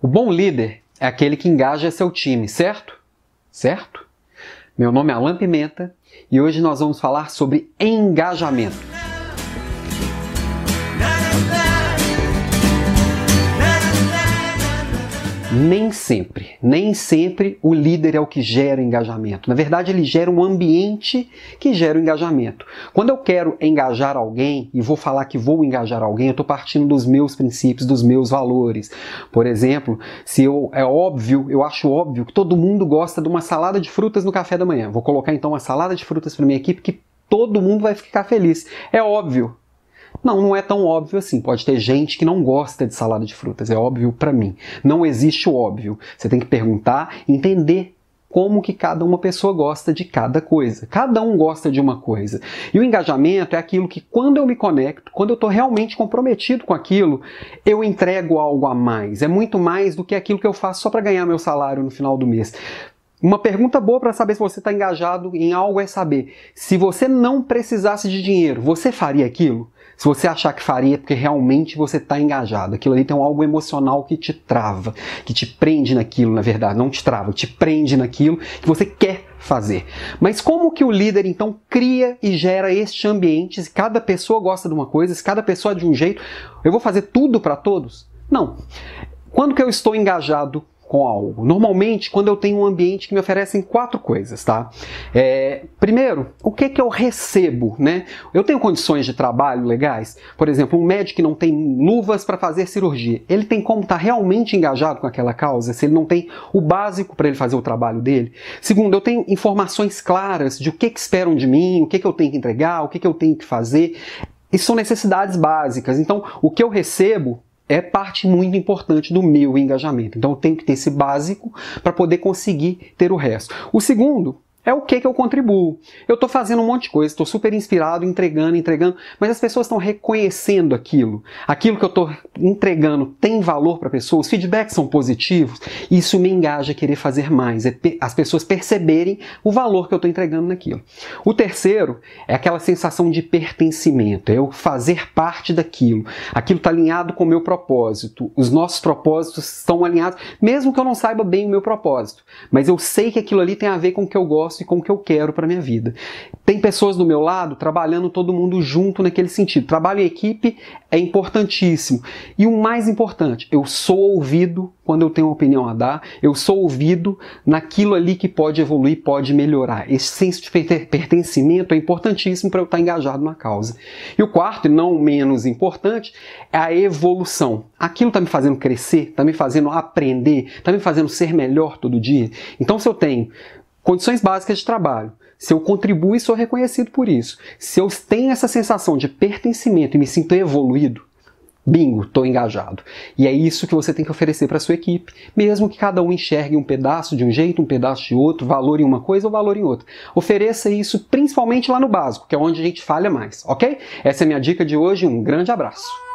O bom líder é aquele que engaja seu time, certo? Certo? Meu nome é Alan Pimenta e hoje nós vamos falar sobre engajamento. Nem sempre, nem sempre o líder é o que gera engajamento. Na verdade, ele gera um ambiente que gera o engajamento. Quando eu quero engajar alguém e vou falar que vou engajar alguém, eu estou partindo dos meus princípios, dos meus valores. Por exemplo, se eu é óbvio, eu acho óbvio que todo mundo gosta de uma salada de frutas no café da manhã. Vou colocar então uma salada de frutas para minha equipe que todo mundo vai ficar feliz. É óbvio, não, não é tão óbvio assim. Pode ter gente que não gosta de salada de frutas, é óbvio para mim. Não existe o óbvio. Você tem que perguntar, entender como que cada uma pessoa gosta de cada coisa. Cada um gosta de uma coisa. E o engajamento é aquilo que quando eu me conecto, quando eu estou realmente comprometido com aquilo, eu entrego algo a mais. É muito mais do que aquilo que eu faço só para ganhar meu salário no final do mês. Uma pergunta boa para saber se você está engajado em algo é saber: se você não precisasse de dinheiro, você faria aquilo? Se você achar que faria, é porque realmente você está engajado. Aquilo ali tem algo emocional que te trava, que te prende naquilo, na verdade. Não te trava, te prende naquilo que você quer fazer. Mas como que o líder então cria e gera este ambiente? Se cada pessoa gosta de uma coisa, se cada pessoa é de um jeito, eu vou fazer tudo para todos? Não. Quando que eu estou engajado com algo. Normalmente, quando eu tenho um ambiente que me oferecem quatro coisas, tá? É, primeiro, o que que eu recebo, né? Eu tenho condições de trabalho legais. Por exemplo, um médico que não tem luvas para fazer cirurgia, ele tem como estar tá realmente engajado com aquela causa? Se ele não tem o básico para ele fazer o trabalho dele. Segundo, eu tenho informações claras de o que que esperam de mim, o que que eu tenho que entregar, o que que eu tenho que fazer. Isso são necessidades básicas. Então, o que eu recebo é parte muito importante do meu engajamento. Então eu tenho que ter esse básico para poder conseguir ter o resto. O segundo é o que, que eu contribuo. Eu estou fazendo um monte de coisa, estou super inspirado, entregando, entregando, mas as pessoas estão reconhecendo aquilo. Aquilo que eu estou entregando tem valor para a pessoa, os feedbacks são positivos, isso me engaja a querer fazer mais, é as pessoas perceberem o valor que eu estou entregando naquilo. O terceiro é aquela sensação de pertencimento, é eu fazer parte daquilo. Aquilo está alinhado com o meu propósito, os nossos propósitos estão alinhados, mesmo que eu não saiba bem o meu propósito, mas eu sei que aquilo ali tem a ver com o que eu gosto gosto e com o que eu quero para minha vida. Tem pessoas do meu lado trabalhando todo mundo junto naquele sentido. Trabalho em equipe é importantíssimo. E o mais importante, eu sou ouvido quando eu tenho uma opinião a dar, eu sou ouvido naquilo ali que pode evoluir, pode melhorar. Esse senso de pertencimento é importantíssimo para eu estar engajado na causa. E o quarto, e não menos importante, é a evolução. Aquilo está me fazendo crescer, está me fazendo aprender, está me fazendo ser melhor todo dia. Então, se eu tenho Condições básicas de trabalho. Se eu contribuo e sou reconhecido por isso. Se eu tenho essa sensação de pertencimento e me sinto evoluído, bingo, estou engajado. E é isso que você tem que oferecer para sua equipe, mesmo que cada um enxergue um pedaço de um jeito, um pedaço de outro, valor em uma coisa ou valor em outra. Ofereça isso principalmente lá no básico, que é onde a gente falha mais, ok? Essa é a minha dica de hoje. Um grande abraço.